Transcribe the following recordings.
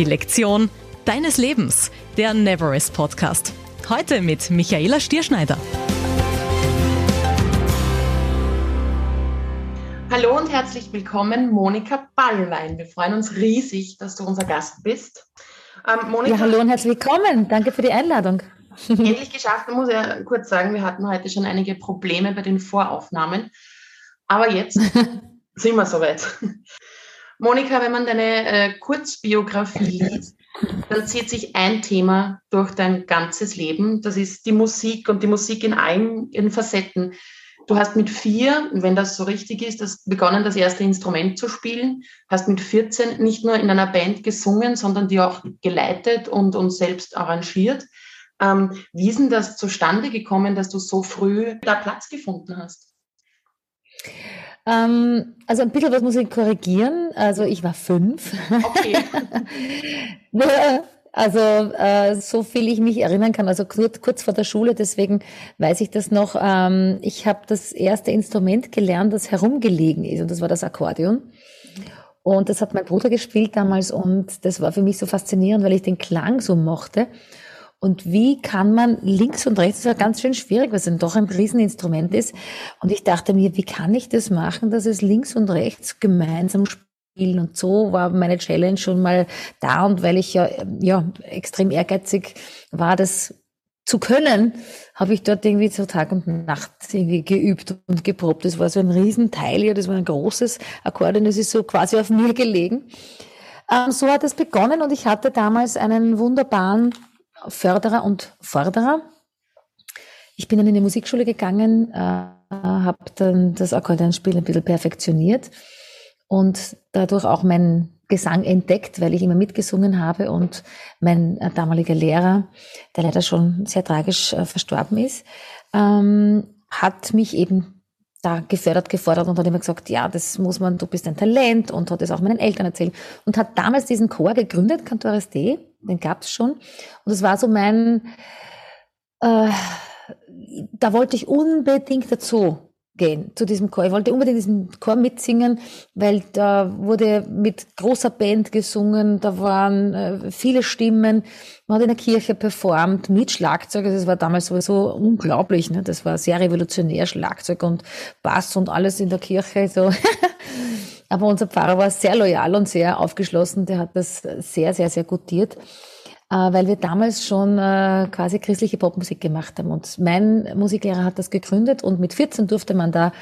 Die Lektion deines Lebens, der Neverest Podcast. Heute mit Michaela Stierschneider. Hallo und herzlich willkommen, Monika Ballwein. Wir freuen uns riesig, dass du unser Gast bist. Ähm, Monika, ja, hallo und herzlich willkommen. Danke für die Einladung. Endlich geschafft. Ich muss ja kurz sagen, wir hatten heute schon einige Probleme bei den Voraufnahmen. Aber jetzt sind wir soweit. Monika, wenn man deine äh, Kurzbiografie liest, dann zieht sich ein Thema durch dein ganzes Leben. Das ist die Musik und die Musik in allen ihren Facetten. Du hast mit vier, wenn das so richtig ist, das begonnen, das erste Instrument zu spielen, hast mit 14 nicht nur in einer Band gesungen, sondern die auch geleitet und, und selbst arrangiert. Ähm, wie ist denn das zustande gekommen, dass du so früh da Platz gefunden hast? Ähm, also ein bisschen was muss ich korrigieren. Also ich war fünf. Okay. Also äh, so viel ich mich erinnern kann, also kurz, kurz vor der Schule, deswegen weiß ich das noch. Ähm, ich habe das erste Instrument gelernt, das herumgelegen ist und das war das Akkordeon. Und das hat mein Bruder gespielt damals und das war für mich so faszinierend, weil ich den Klang so mochte. Und wie kann man links und rechts, das war ganz schön schwierig, weil es doch ein Rieseninstrument ist. Und ich dachte mir, wie kann ich das machen, dass es links und rechts gemeinsam spielen? Und so war meine Challenge schon mal da. Und weil ich ja, ja extrem ehrgeizig war, das zu können, habe ich dort irgendwie so Tag und Nacht irgendwie geübt und geprobt. Das war so ein Riesenteil hier, das war ein großes Akkordeon, das ist so quasi auf mir gelegen. Ähm, so hat es begonnen und ich hatte damals einen wunderbaren Förderer und Forderer. Ich bin dann in die Musikschule gegangen, äh, habe dann das Akkordeonspiel ein bisschen perfektioniert und dadurch auch meinen Gesang entdeckt, weil ich immer mitgesungen habe und mein äh, damaliger Lehrer, der leider schon sehr tragisch äh, verstorben ist, ähm, hat mich eben da gefördert, gefordert und hat immer gesagt, ja, das muss man, du bist ein Talent und hat es auch meinen Eltern erzählt und hat damals diesen Chor gegründet, Cantores D, den gab es schon. Und es war so mein, äh, da wollte ich unbedingt dazu gehen, zu diesem Chor. Ich wollte unbedingt diesen Chor mitsingen, weil da wurde mit großer Band gesungen, da waren äh, viele Stimmen, man hat in der Kirche performt mit Schlagzeug, also das war damals sowieso unglaublich, ne? das war sehr revolutionär, Schlagzeug und Bass und alles in der Kirche, so. Aber unser Pfarrer war sehr loyal und sehr aufgeschlossen. Der hat das sehr, sehr, sehr gutiert, äh, weil wir damals schon äh, quasi christliche Popmusik gemacht haben. Und mein Musiklehrer hat das gegründet und mit 14 durfte man da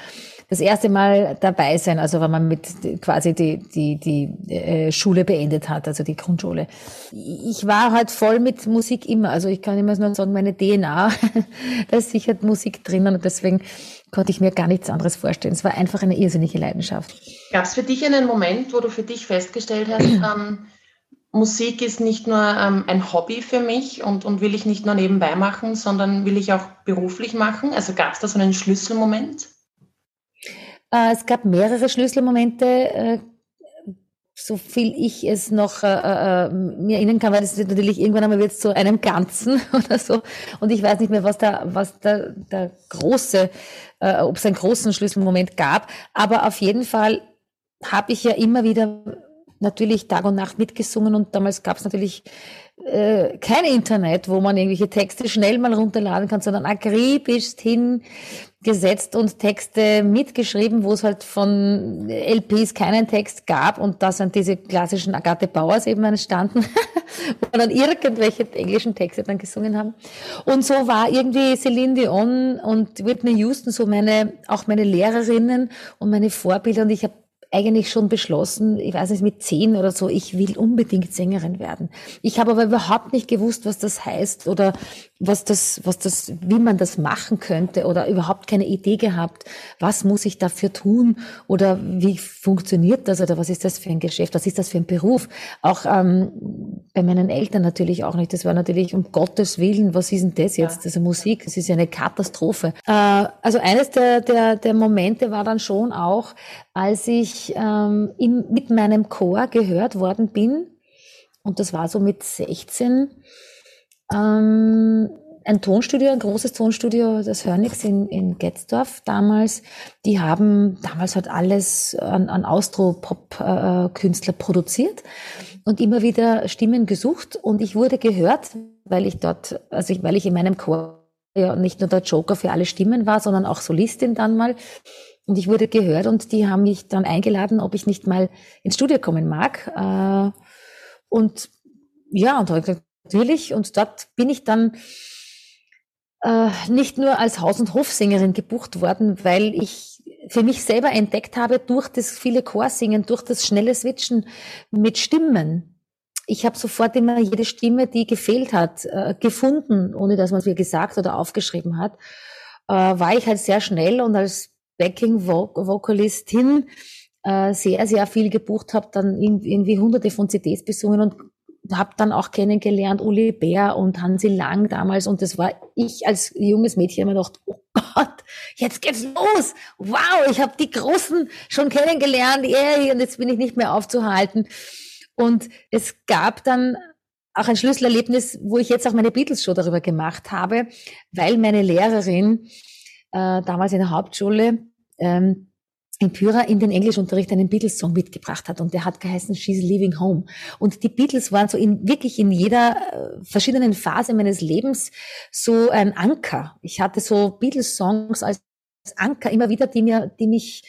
das erste Mal dabei sein, also wenn man mit quasi die, die, die äh, Schule beendet hat, also die Grundschule. Ich war halt voll mit Musik immer, also ich kann immer nur sagen, meine DNA, da ist sicher Musik drinnen und deswegen konnte ich mir gar nichts anderes vorstellen. Es war einfach eine irrsinnige Leidenschaft. Gab es für dich einen Moment, wo du für dich festgestellt hast, ähm, Musik ist nicht nur ähm, ein Hobby für mich und, und will ich nicht nur nebenbei machen, sondern will ich auch beruflich machen? Also gab es da so einen Schlüsselmoment? Äh, es gab mehrere Schlüsselmomente. Äh, so viel ich es noch äh, mir erinnern kann, weil ist natürlich irgendwann einmal wird zu einem Ganzen oder so. Und ich weiß nicht mehr, was da, was da der große, ob es einen großen Schlüsselmoment gab. Aber auf jeden Fall habe ich ja immer wieder natürlich Tag und Nacht mitgesungen und damals gab es natürlich äh, kein Internet, wo man irgendwelche Texte schnell mal runterladen kann, sondern akribisch hingesetzt und Texte mitgeschrieben, wo es halt von LPs keinen Text gab und da sind diese klassischen Agathe Bauers eben entstanden, wo wir dann irgendwelche englischen Texte dann gesungen haben. Und so war irgendwie Celine Dion und Whitney Houston so meine, auch meine Lehrerinnen und meine Vorbilder und ich habe eigentlich schon beschlossen, ich weiß nicht, mit zehn oder so, ich will unbedingt Sängerin werden. Ich habe aber überhaupt nicht gewusst, was das heißt oder was das, was das, wie man das machen könnte oder überhaupt keine Idee gehabt, was muss ich dafür tun oder wie funktioniert das oder was ist das für ein Geschäft, was ist das für ein Beruf? Auch ähm, bei meinen Eltern natürlich auch nicht. Das war natürlich um Gottes Willen, was ist denn das jetzt? Also Musik, das ist ja eine Katastrophe. Äh, also eines der, der, der Momente war dann schon auch, als ich ähm, in, mit meinem Chor gehört worden bin, und das war so mit 16, ähm, ein Tonstudio, ein großes Tonstudio, das Hörnix in, in Getzdorf damals. Die haben damals halt alles an, an Austro-Pop-Künstler produziert und immer wieder Stimmen gesucht. Und ich wurde gehört, weil ich dort, also ich, weil ich in meinem Chor ja nicht nur der Joker für alle Stimmen war, sondern auch Solistin dann mal. Und ich wurde gehört und die haben mich dann eingeladen, ob ich nicht mal ins Studio kommen mag. Äh, und ja, und natürlich, und dort bin ich dann äh, nicht nur als Haus- und Hofsängerin gebucht worden, weil ich für mich selber entdeckt habe, durch das viele Chorsingen, durch das schnelle Switchen mit Stimmen. Ich habe sofort immer jede Stimme, die gefehlt hat, äh, gefunden, ohne dass man es mir gesagt oder aufgeschrieben hat. Äh, war ich halt sehr schnell und als Backing-Vocalistin äh, sehr, sehr viel gebucht habe, dann irgendwie hunderte von CDs besungen und habe dann auch kennengelernt Uli Bär und Hansi Lang damals und das war ich als junges Mädchen immer gedacht, oh Gott, jetzt geht's los. Wow, ich habe die Großen schon kennengelernt, yeah, und jetzt bin ich nicht mehr aufzuhalten. Und es gab dann auch ein Schlüsselerlebnis, wo ich jetzt auch meine Beatles-Show darüber gemacht habe, weil meine Lehrerin äh, damals in der Hauptschule ähm, in Pyra in den Englischunterricht einen Beatles-Song mitgebracht hat und der hat geheißen She's Leaving Home. Und die Beatles waren so in, wirklich in jeder äh, verschiedenen Phase meines Lebens so ein Anker. Ich hatte so Beatles-Songs als Anker immer wieder, die mir, die mich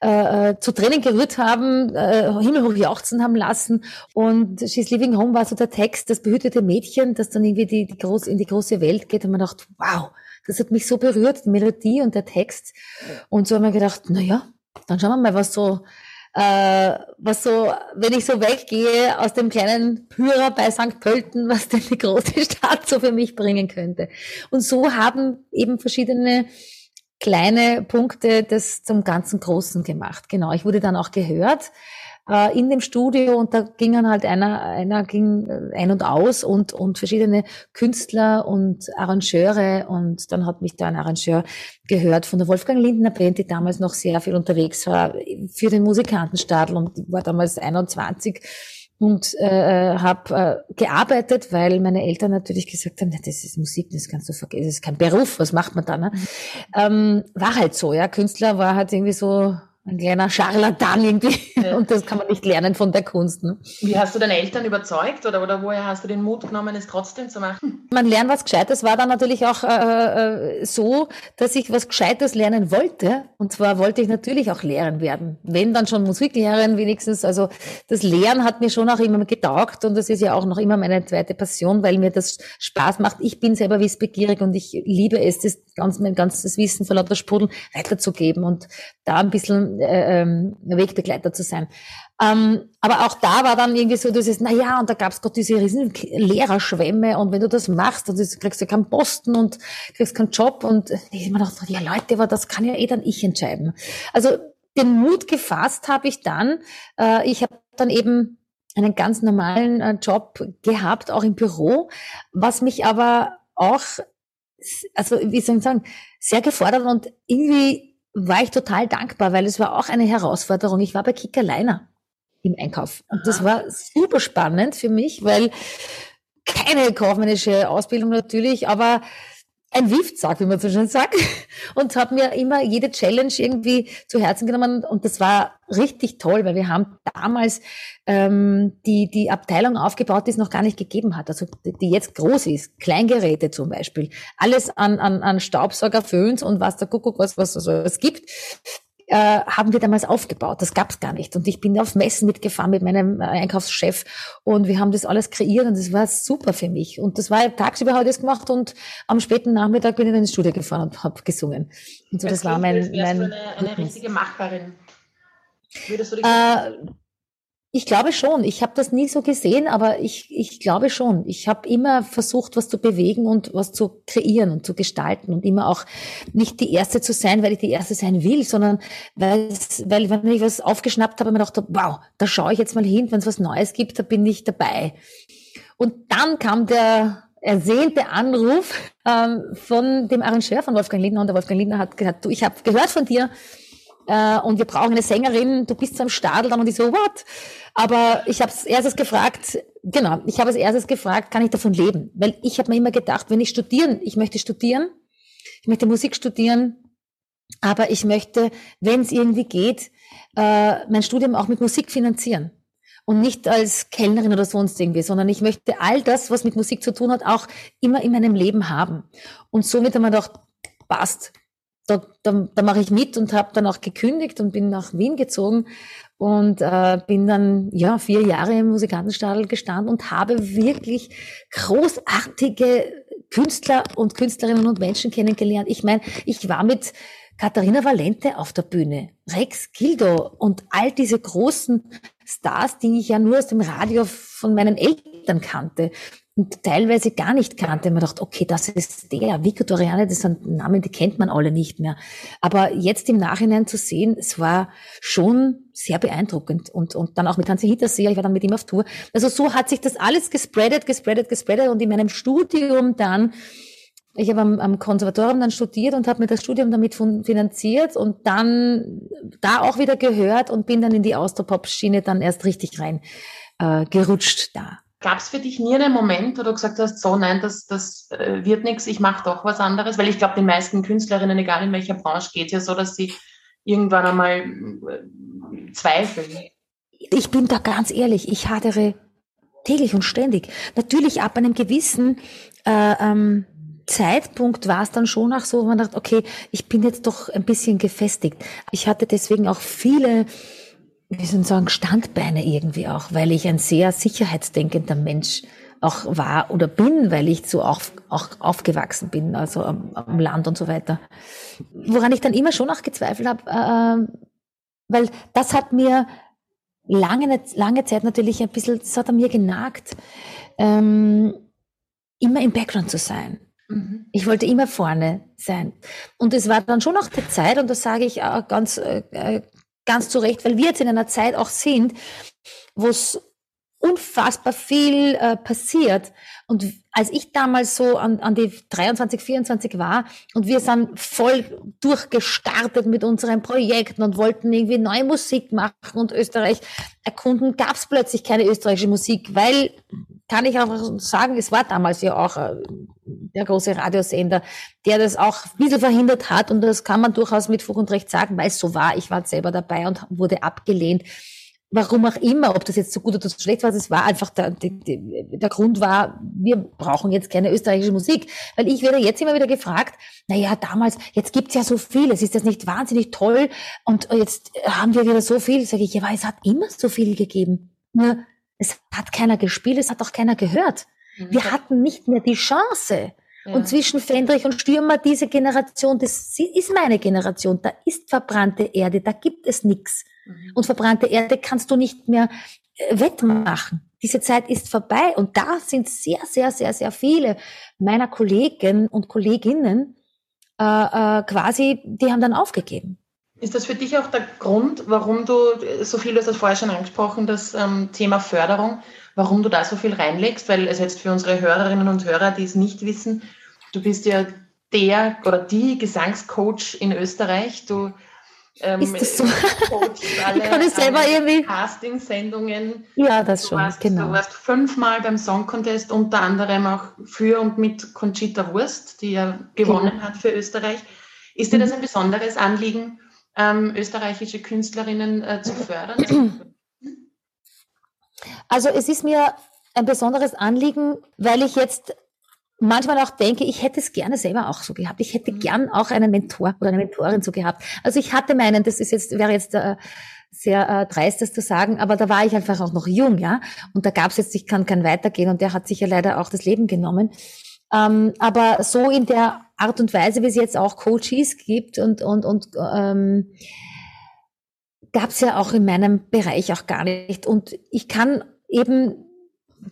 äh, äh, zu Tränen gerührt haben, äh, himmelhoch jauchzen haben lassen. Und She's Living Home war so der Text, das behütete Mädchen, das dann irgendwie die, die groß, in die große Welt geht und man dachte, wow, das hat mich so berührt, die Melodie und der Text. Und so haben wir gedacht, na ja, dann schauen wir mal, was so, äh, was so, wenn ich so weggehe aus dem kleinen Pyrer bei St. Pölten, was denn die große Stadt so für mich bringen könnte. Und so haben eben verschiedene kleine Punkte das zum ganzen Großen gemacht. Genau, ich wurde dann auch gehört äh, in dem Studio und da gingen halt einer, einer ging äh, ein und aus und, und verschiedene Künstler und Arrangeure und dann hat mich da ein Arrangeur gehört von der Wolfgang Lindner Band, die damals noch sehr viel unterwegs war für den Musikantenstadel und war damals 21 und äh, habe äh, gearbeitet, weil meine Eltern natürlich gesagt haben, das ist Musik, das kannst du vergessen, das ist kein Beruf, was macht man da? Ne? Mhm. Ähm, war halt so, ja, Künstler war halt irgendwie so ein kleiner Scharlatan irgendwie. Ja. Und das kann man nicht lernen von der Kunst. Ne? Wie hast du deine Eltern überzeugt oder, oder woher hast du den Mut genommen, es trotzdem zu machen? Man lernt was Gescheites. War dann natürlich auch äh, äh, so, dass ich was Gescheites lernen wollte. Und zwar wollte ich natürlich auch Lehren werden. Wenn dann schon Musiklehrerin wenigstens. Also das Lehren hat mir schon auch immer getaugt. Und das ist ja auch noch immer meine zweite Passion, weil mir das Spaß macht. Ich bin selber wissbegierig und ich liebe es, das ganz, mein ganzes Wissen vor lauter Sprudeln weiterzugeben und da ein bisschen äh, ähm, Wegbegleiter zu sein. Ähm, aber auch da war dann irgendwie so dieses, na ja, und da gab's gerade diese riesen Lehrerschwämme und wenn du das machst, dann kriegst du keinen Posten und kriegst keinen Job und ich mir gedacht, ja Leute, aber das kann ja eh dann ich entscheiden. Also den Mut gefasst habe ich dann. Äh, ich habe dann eben einen ganz normalen äh, Job gehabt, auch im Büro, was mich aber auch, also wie soll ich sagen, sehr gefordert und irgendwie war ich total dankbar, weil es war auch eine Herausforderung. Ich war bei Kickerliner im Einkauf. Und das war super spannend für mich, weil keine kaufmännische Ausbildung natürlich, aber ein Wiftsack, wie man so schön sagt, und habe mir immer jede Challenge irgendwie zu Herzen genommen. Und das war richtig toll, weil wir haben damals ähm, die die Abteilung aufgebaut, die es noch gar nicht gegeben hat, also die jetzt groß ist, Kleingeräte zum Beispiel, alles an an, an Staubsauger, Föhns und was der Kuckuck was was es gibt, äh, haben wir damals aufgebaut. Das gab's gar nicht. Und ich bin auf Messen mitgefahren mit meinem äh, Einkaufschef und wir haben das alles kreiert und das war super für mich. Und das war tagsüber habe ich das gemacht und am späten Nachmittag bin ich dann ins Studio gefahren und habe gesungen. Und so, das, das war mein, mein eine, eine richtige Macherin. Würdest du dich äh, ich glaube schon. Ich habe das nie so gesehen, aber ich, ich glaube schon. Ich habe immer versucht, was zu bewegen und was zu kreieren und zu gestalten und immer auch nicht die Erste zu sein, weil ich die Erste sein will, sondern weil, wenn ich was aufgeschnappt habe, mir gedacht, wow, da schaue ich jetzt mal hin, wenn es was Neues gibt, da bin ich dabei. Und dann kam der ersehnte Anruf ähm, von dem Arrangeur von Wolfgang Lindner und der Wolfgang Lindner hat gesagt, du, ich habe gehört von dir, äh, und wir brauchen eine Sängerin, du bist so am Stadel dann und ich so, what? Aber ich habe als erstes gefragt, genau, ich habe als erstes gefragt, kann ich davon leben? Weil ich habe mir immer gedacht, wenn ich studieren, ich möchte studieren, ich möchte Musik studieren, aber ich möchte, wenn es irgendwie geht, äh, mein Studium auch mit Musik finanzieren. Und nicht als Kellnerin oder sonst irgendwie, sondern ich möchte all das, was mit Musik zu tun hat, auch immer in meinem Leben haben. Und somit haben wir gedacht, passt, da, da, da mache ich mit und habe dann auch gekündigt und bin nach Wien gezogen und äh, bin dann ja vier Jahre im Musikantenstadel gestanden und habe wirklich großartige Künstler und Künstlerinnen und Menschen kennengelernt. Ich meine, ich war mit Katharina Valente auf der Bühne, Rex Gildo und all diese großen Stars, die ich ja nur aus dem Radio von meinen Eltern kannte und teilweise gar nicht kannte. Man dachte, okay, das ist der, Vico Doriane, das sind Namen, die kennt man alle nicht mehr. Aber jetzt im Nachhinein zu sehen, es war schon sehr beeindruckend. Und, und dann auch mit Hansi Hinterseher, ich war dann mit ihm auf Tour. Also so hat sich das alles gespreadet, gespreadet, gespreadet und in meinem Studium dann ich habe am, am Konservatorium dann studiert und habe mir das Studium damit finanziert und dann da auch wieder gehört und bin dann in die Austropop-Schiene dann erst richtig rein äh, gerutscht da. Gab es für dich nie einen Moment, wo du gesagt hast, so nein, das, das äh, wird nichts, ich mache doch was anderes? Weil ich glaube, den meisten Künstlerinnen, egal in welcher Branche, geht ja so, dass sie irgendwann einmal äh, zweifeln. Ich bin da ganz ehrlich, ich hadere täglich und ständig. Natürlich ab einem gewissen äh, ähm, Zeitpunkt war es dann schon auch so, wo man dachte, okay, ich bin jetzt doch ein bisschen gefestigt. Ich hatte deswegen auch viele, wie soll ich sagen, Standbeine irgendwie auch, weil ich ein sehr sicherheitsdenkender Mensch auch war oder bin, weil ich so auch, auch aufgewachsen bin, also am, am Land und so weiter. Woran ich dann immer schon auch gezweifelt habe, äh, weil das hat mir lange, lange Zeit natürlich ein bisschen, das hat an mir genagt, ähm, immer im Background zu sein. Mhm. Ich wollte immer vorne sein. Und es war dann schon auch die Zeit, und das sage ich auch ganz, äh, äh, ganz zu Recht, weil wir jetzt in einer Zeit auch sind, wo es unfassbar viel äh, passiert. Und als ich damals so an, an die 23, 24 war und wir sind voll durchgestartet mit unseren Projekten und wollten irgendwie neue Musik machen und Österreich erkunden, gab es plötzlich keine österreichische Musik, weil, kann ich auch sagen, es war damals ja auch äh, der große Radiosender, der das auch ein bisschen verhindert hat und das kann man durchaus mit Fug und Recht sagen, weil es so war. Ich war selber dabei und wurde abgelehnt warum auch immer, ob das jetzt so gut oder so schlecht war, es war einfach der, der, der Grund war, wir brauchen jetzt keine österreichische Musik. Weil ich werde jetzt immer wieder gefragt, na ja, damals, jetzt gibt's ja so viel, es ist das nicht wahnsinnig toll und jetzt haben wir wieder so viel. Sage ich, ja, weil es hat immer so viel gegeben. Nur es hat keiner gespielt, es hat auch keiner gehört. Mhm. Wir hatten nicht mehr die Chance. Ja. Und zwischen Fendrich und Stürmer, diese Generation, das ist meine Generation, da ist verbrannte Erde, da gibt es nichts. Und verbrannte Erde kannst du nicht mehr äh, wettmachen. Diese Zeit ist vorbei und da sind sehr, sehr, sehr, sehr viele meiner Kollegen und Kolleginnen äh, äh, quasi, die haben dann aufgegeben. Ist das für dich auch der Grund, warum du so viel, du hast das vorher schon angesprochen, das ähm, Thema Förderung, warum du da so viel reinlegst? Weil es jetzt für unsere Hörerinnen und Hörer, die es nicht wissen, du bist ja der oder die Gesangscoach in Österreich. Du ähm, ist das so? ich kann es selber irgendwie. Casting-Sendungen. Ja, das du schon, warst, genau. Du warst fünfmal beim Song Contest, unter anderem auch für und mit Conchita Wurst, die ja gewonnen genau. hat für Österreich. Ist dir das mhm. ein besonderes Anliegen, ähm, österreichische Künstlerinnen äh, zu fördern? Also es ist mir ein besonderes Anliegen, weil ich jetzt manchmal auch denke, ich hätte es gerne selber auch so gehabt. Ich hätte mhm. gern auch einen Mentor oder eine Mentorin so gehabt. Also ich hatte meinen, das ist jetzt, wäre jetzt äh, sehr äh, dreist, das zu sagen, aber da war ich einfach auch noch jung, ja. Und da gab es jetzt, ich kann kein weitergehen und der hat sich ja leider auch das Leben genommen. Ähm, aber so in der Art und Weise, wie es jetzt auch Coaches gibt und, und, und ähm, gab es ja auch in meinem Bereich auch gar nicht. Und ich kann eben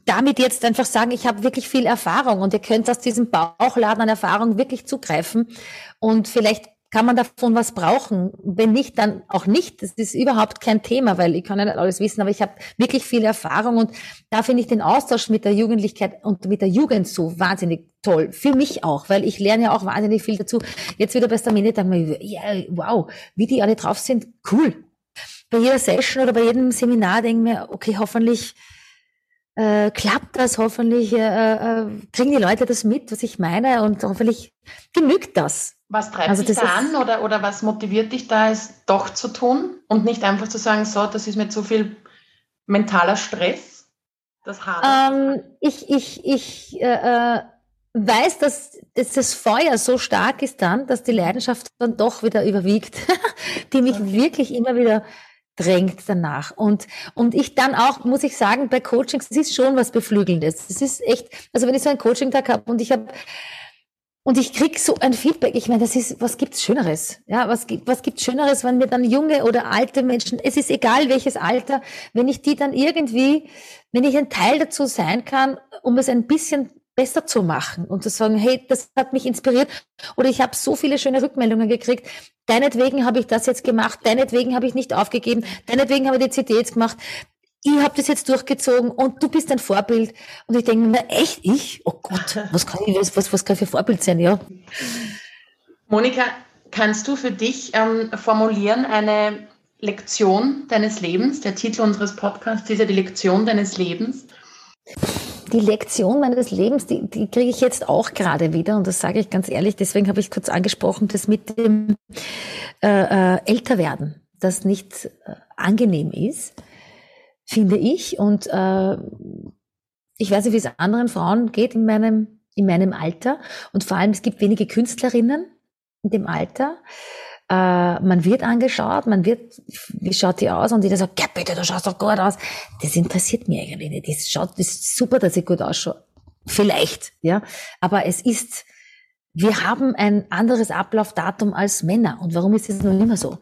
damit jetzt einfach sagen, ich habe wirklich viel Erfahrung und ihr könnt aus diesem Bauchladen an Erfahrung wirklich zugreifen. Und vielleicht kann man davon was brauchen? Wenn nicht, dann auch nicht. Das ist überhaupt kein Thema, weil ich kann ja nicht alles wissen, aber ich habe wirklich viel Erfahrung und da finde ich den Austausch mit der Jugendlichkeit und mit der Jugend so wahnsinnig toll. Für mich auch, weil ich lerne ja auch wahnsinnig viel dazu. Jetzt wieder bei Stamine, denke mir, ja, wow, wie die alle drauf sind, cool. Bei jeder Session oder bei jedem Seminar denke ich mir, okay, hoffentlich äh, klappt das, hoffentlich äh, äh, kriegen die Leute das mit, was ich meine und hoffentlich genügt das. Was treibt also dich da an oder, oder was motiviert dich da, es doch zu tun und nicht einfach zu sagen, so, das ist mir zu viel mentaler Stress? Das ähm, ich ich, ich äh, äh, weiß, dass, dass das Feuer so stark ist dann, dass die Leidenschaft dann doch wieder überwiegt, die mich okay. wirklich immer wieder drängt danach. Und, und ich dann auch, muss ich sagen, bei Coachings, es ist schon was Beflügelndes. Es ist echt, also wenn ich so einen Coaching-Tag habe und ich habe und ich krieg so ein Feedback. Ich meine, das ist, was gibt's Schöneres? Ja, was gibt, was gibt's Schöneres, wenn mir dann junge oder alte Menschen, es ist egal welches Alter, wenn ich die dann irgendwie, wenn ich ein Teil dazu sein kann, um es ein bisschen besser zu machen und zu sagen, hey, das hat mich inspiriert oder ich habe so viele schöne Rückmeldungen gekriegt. Deinetwegen habe ich das jetzt gemacht, deinetwegen habe ich nicht aufgegeben, deinetwegen habe ich die CD jetzt gemacht ich habe das jetzt durchgezogen und du bist ein Vorbild. Und ich denke mir, echt, ich? Oh Gott, was kann ich, was, was, kann für Vorbild sein, ja? Monika, kannst du für dich ähm, formulieren eine Lektion deines Lebens? Der Titel unseres Podcasts ist ja die Lektion deines Lebens. Die Lektion meines Lebens, die, die kriege ich jetzt auch gerade wieder und das sage ich ganz ehrlich, deswegen habe ich kurz angesprochen, das mit dem äh, äh, Älterwerden, das nicht äh, angenehm ist finde ich. Und äh, ich weiß nicht, wie es anderen Frauen geht in meinem, in meinem Alter. Und vor allem, es gibt wenige Künstlerinnen in dem Alter. Äh, man wird angeschaut, man wird, wie schaut die aus? Und jeder sagt, ja bitte, du schaust doch gut aus. Das interessiert mich eigentlich nicht. Das, schaut, das ist super, dass ich gut ausschaue. Vielleicht, ja. Aber es ist, wir haben ein anderes Ablaufdatum als Männer. Und warum ist es noch immer so?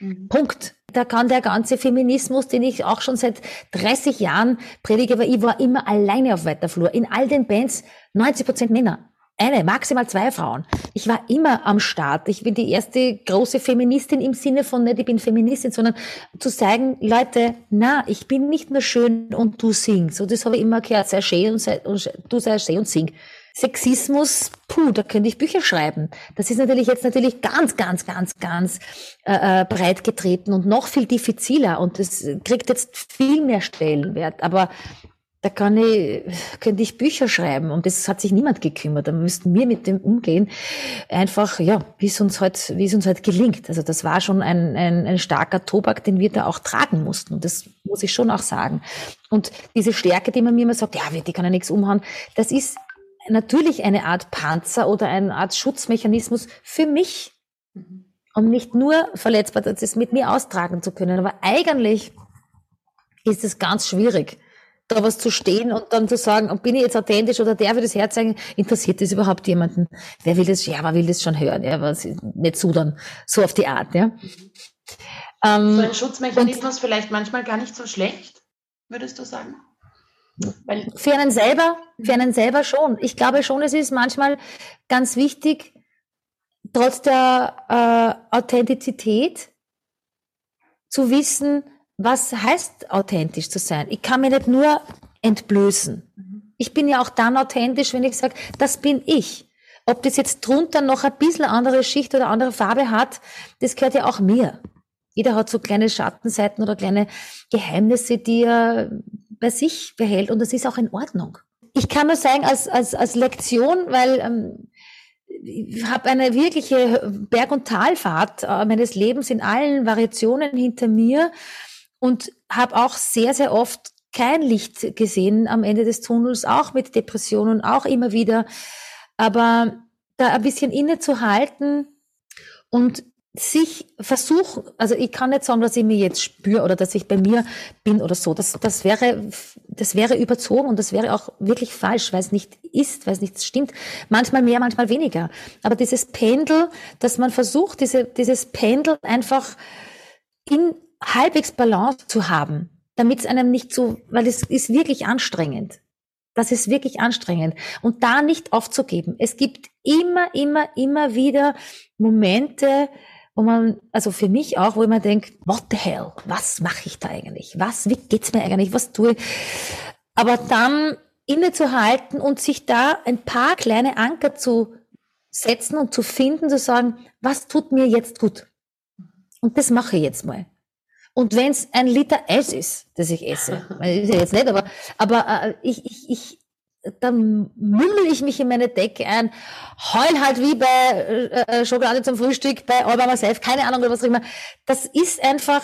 Mhm. Punkt da kann der ganze Feminismus, den ich auch schon seit 30 Jahren predige, weil ich war immer alleine auf weiter Flur. In all den Bands 90 Prozent Männer. Eine, maximal zwei Frauen. Ich war immer am Start. Ich bin die erste große Feministin im Sinne von nicht, ich bin Feministin, sondern zu sagen, Leute, na, ich bin nicht nur schön und du singst. So, das habe ich immer gehört, sei schön und, sei, und du sei schön und sing. Sexismus, puh, da könnte ich Bücher schreiben. Das ist natürlich jetzt natürlich ganz, ganz, ganz, ganz äh, äh, breit getreten und noch viel diffiziler und das kriegt jetzt viel mehr Stellenwert. Aber da kann ich, könnte ich Bücher schreiben und das hat sich niemand gekümmert. Da müssten wir mit dem umgehen. Einfach, ja, wie es uns halt, wie es uns halt gelingt. Also das war schon ein, ein, ein starker Tobak, den wir da auch tragen mussten. Und das muss ich schon auch sagen. Und diese Stärke, die man mir immer sagt, ja, die kann ja nichts umhauen, das ist natürlich eine Art Panzer oder eine Art Schutzmechanismus für mich, um nicht nur verletzbar das mit mir austragen zu können. Aber eigentlich ist es ganz schwierig, da was zu stehen und dann zu sagen, bin ich jetzt authentisch oder der will das herzeigen, interessiert das überhaupt jemanden? Wer will das, ja, wer will das schon hören? Ja, was, nicht so dann, so auf die Art, ja. Ähm, so ein Schutzmechanismus vielleicht manchmal gar nicht so schlecht, würdest du sagen? Weil für einen selber, für einen selber schon. Ich glaube schon, es ist manchmal ganz wichtig, trotz der äh, Authentizität zu wissen, was heißt authentisch zu sein. Ich kann mir nicht nur entblößen. Ich bin ja auch dann authentisch, wenn ich sage, das bin ich. Ob das jetzt drunter noch ein bisschen andere Schicht oder andere Farbe hat, das gehört ja auch mir. Jeder hat so kleine Schattenseiten oder kleine Geheimnisse, die er bei sich behält und das ist auch in Ordnung. Ich kann nur sagen, als, als, als Lektion, weil ähm, ich habe eine wirkliche Berg- und Talfahrt äh, meines Lebens in allen Variationen hinter mir und habe auch sehr, sehr oft kein Licht gesehen am Ende des Tunnels, auch mit Depressionen, auch immer wieder. Aber da ein bisschen innezuhalten und sich versuchen, also ich kann nicht sagen, dass ich mir jetzt spüre oder dass ich bei mir bin oder so. Das, das wäre, das wäre überzogen und das wäre auch wirklich falsch, weil es nicht ist, weil es nicht stimmt. Manchmal mehr, manchmal weniger. Aber dieses Pendel, dass man versucht, diese, dieses Pendel einfach in halbwegs Balance zu haben, damit es einem nicht so, weil es ist wirklich anstrengend. Das ist wirklich anstrengend. Und da nicht aufzugeben. Es gibt immer, immer, immer wieder Momente, wo man, also für mich auch, wo ich mir denke, what the hell, was mache ich da eigentlich? Was, wie geht's mir eigentlich? Was tue ich? Aber dann innezuhalten und sich da ein paar kleine Anker zu setzen und zu finden, zu sagen, was tut mir jetzt gut? Und das mache ich jetzt mal. Und wenn es ein Liter Eis ist, das ich esse, ist ja jetzt nicht, aber, aber äh, ich, ich, ich, dann mümmel ich mich in meine Decke ein, heul halt wie bei äh, äh Schokolade zum Frühstück, bei All by Myself, keine Ahnung oder was auch immer. Das ist einfach,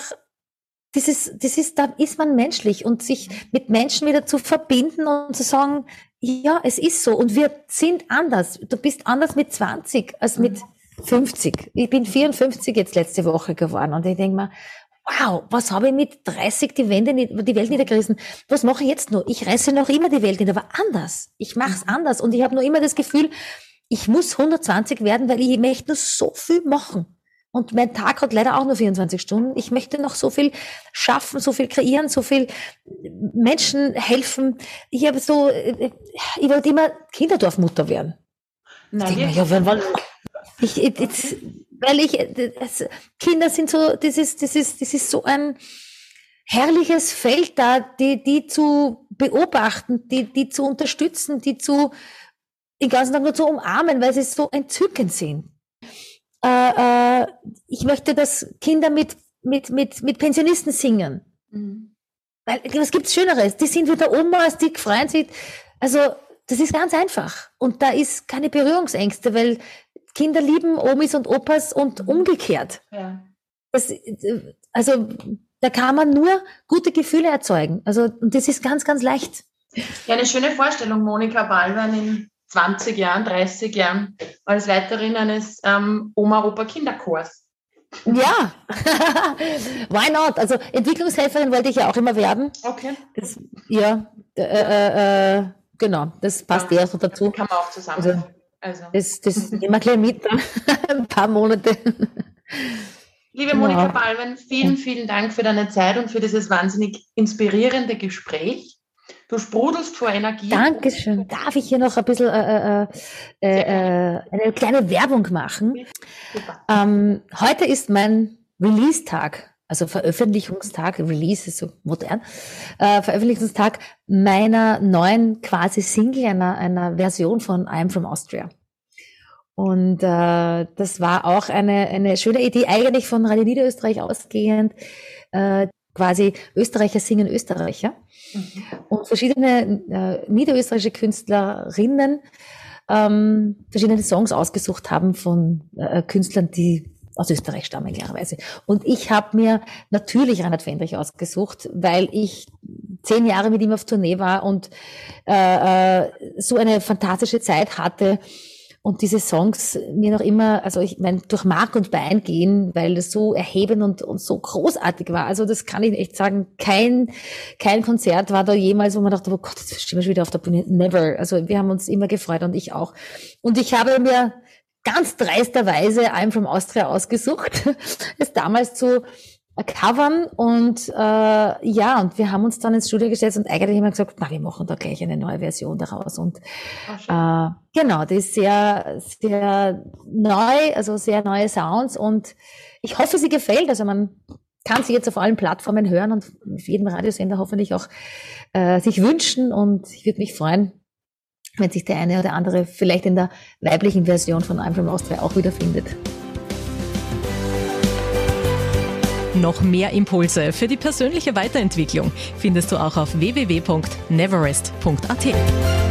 das ist, das ist, da ist man menschlich und sich mit Menschen wieder zu verbinden und zu sagen, ja, es ist so und wir sind anders. Du bist anders mit 20 als mit 50. Ich bin 54 jetzt letzte Woche geworden und ich denke mir, wow, was habe ich mit 30 die, Wände, die Welt niedergerissen? Was mache ich jetzt noch? Ich reiße noch immer die Welt nieder, aber anders. Ich mache es mhm. anders und ich habe noch immer das Gefühl, ich muss 120 werden, weil ich möchte nur so viel machen. Und mein Tag hat leider auch nur 24 Stunden. Ich möchte noch so viel schaffen, so viel kreieren, so viel Menschen helfen. Ich habe so, äh, ich wollte immer Kinderdorfmutter werden. Na, ich denke, ja, wenn, wann, ich, jetzt, weil ich, das, Kinder sind so, das ist, das ist, das ist so ein herrliches Feld da, die, die zu beobachten, die, die zu unterstützen, die zu, den ganzen Tag nur zu umarmen, weil sie so entzückend sind. Äh, äh, ich möchte, dass Kinder mit, mit, mit, mit Pensionisten singen. Mhm. Weil, was gibt's Schöneres? Die sind wieder Oma, als die freuen sich. Also, das ist ganz einfach. Und da ist keine Berührungsängste, weil Kinder lieben Omis und Opas und mhm. umgekehrt. Ja. Das, also da kann man nur gute Gefühle erzeugen. Also und das ist ganz, ganz leicht. Ja, eine schöne Vorstellung, Monika Ballwein in 20 Jahren, 30 Jahren als Leiterin eines ähm, Oma-Opa-Kinderchors. Ja, why not? Also Entwicklungshelferin wollte ich ja auch immer werden. Okay. Das, ja, äh, äh, äh genau, das passt ja, eher so dazu. Kann man auch zusammen. Also, also. Das, das nehmen wir gleich mit, ein paar Monate. Liebe genau. Monika Balwen, vielen, vielen Dank für deine Zeit und für dieses wahnsinnig inspirierende Gespräch. Du sprudelst vor Energie. Dankeschön. Darf ich hier noch ein bisschen äh, äh, äh, äh eine kleine Werbung machen? Ähm, heute ist mein Release-Tag also Veröffentlichungstag, Release ist so modern, äh, Veröffentlichungstag meiner neuen quasi Single, einer, einer Version von I'm from Austria. Und äh, das war auch eine, eine schöne Idee, eigentlich von Radio Niederösterreich ausgehend, äh, quasi Österreicher singen Österreicher. Mhm. Und verschiedene äh, niederösterreichische Künstlerinnen ähm, verschiedene Songs ausgesucht haben von äh, Künstlern, die aus Österreich stammen, klarerweise. Und ich habe mir natürlich Reinhard Fendrich ausgesucht, weil ich zehn Jahre mit ihm auf Tournee war und äh, äh, so eine fantastische Zeit hatte und diese Songs mir noch immer, also ich meine, durch Mark und Bein gehen, weil es so erhebend und, und so großartig war. Also das kann ich echt sagen, kein, kein Konzert war da jemals, wo man dachte, oh Gott, jetzt stehen wir schon wieder auf der Bühne. Never. Also wir haben uns immer gefreut und ich auch. Und ich habe mir ganz dreisterweise I'm from Austria ausgesucht, es damals zu covern und äh, ja, und wir haben uns dann ins Studio gesetzt und eigentlich immer gesagt, na, wir machen da gleich eine neue Version daraus und äh, genau, die ist sehr, sehr neu, also sehr neue Sounds und ich hoffe, sie gefällt, also man kann sie jetzt auf allen Plattformen hören und auf jedem Radiosender hoffentlich auch äh, sich wünschen und ich würde mich freuen, wenn sich der eine oder andere vielleicht in der weiblichen Version von I'm from Austria auch wiederfindet. Noch mehr Impulse für die persönliche Weiterentwicklung findest du auch auf www.neverest.at.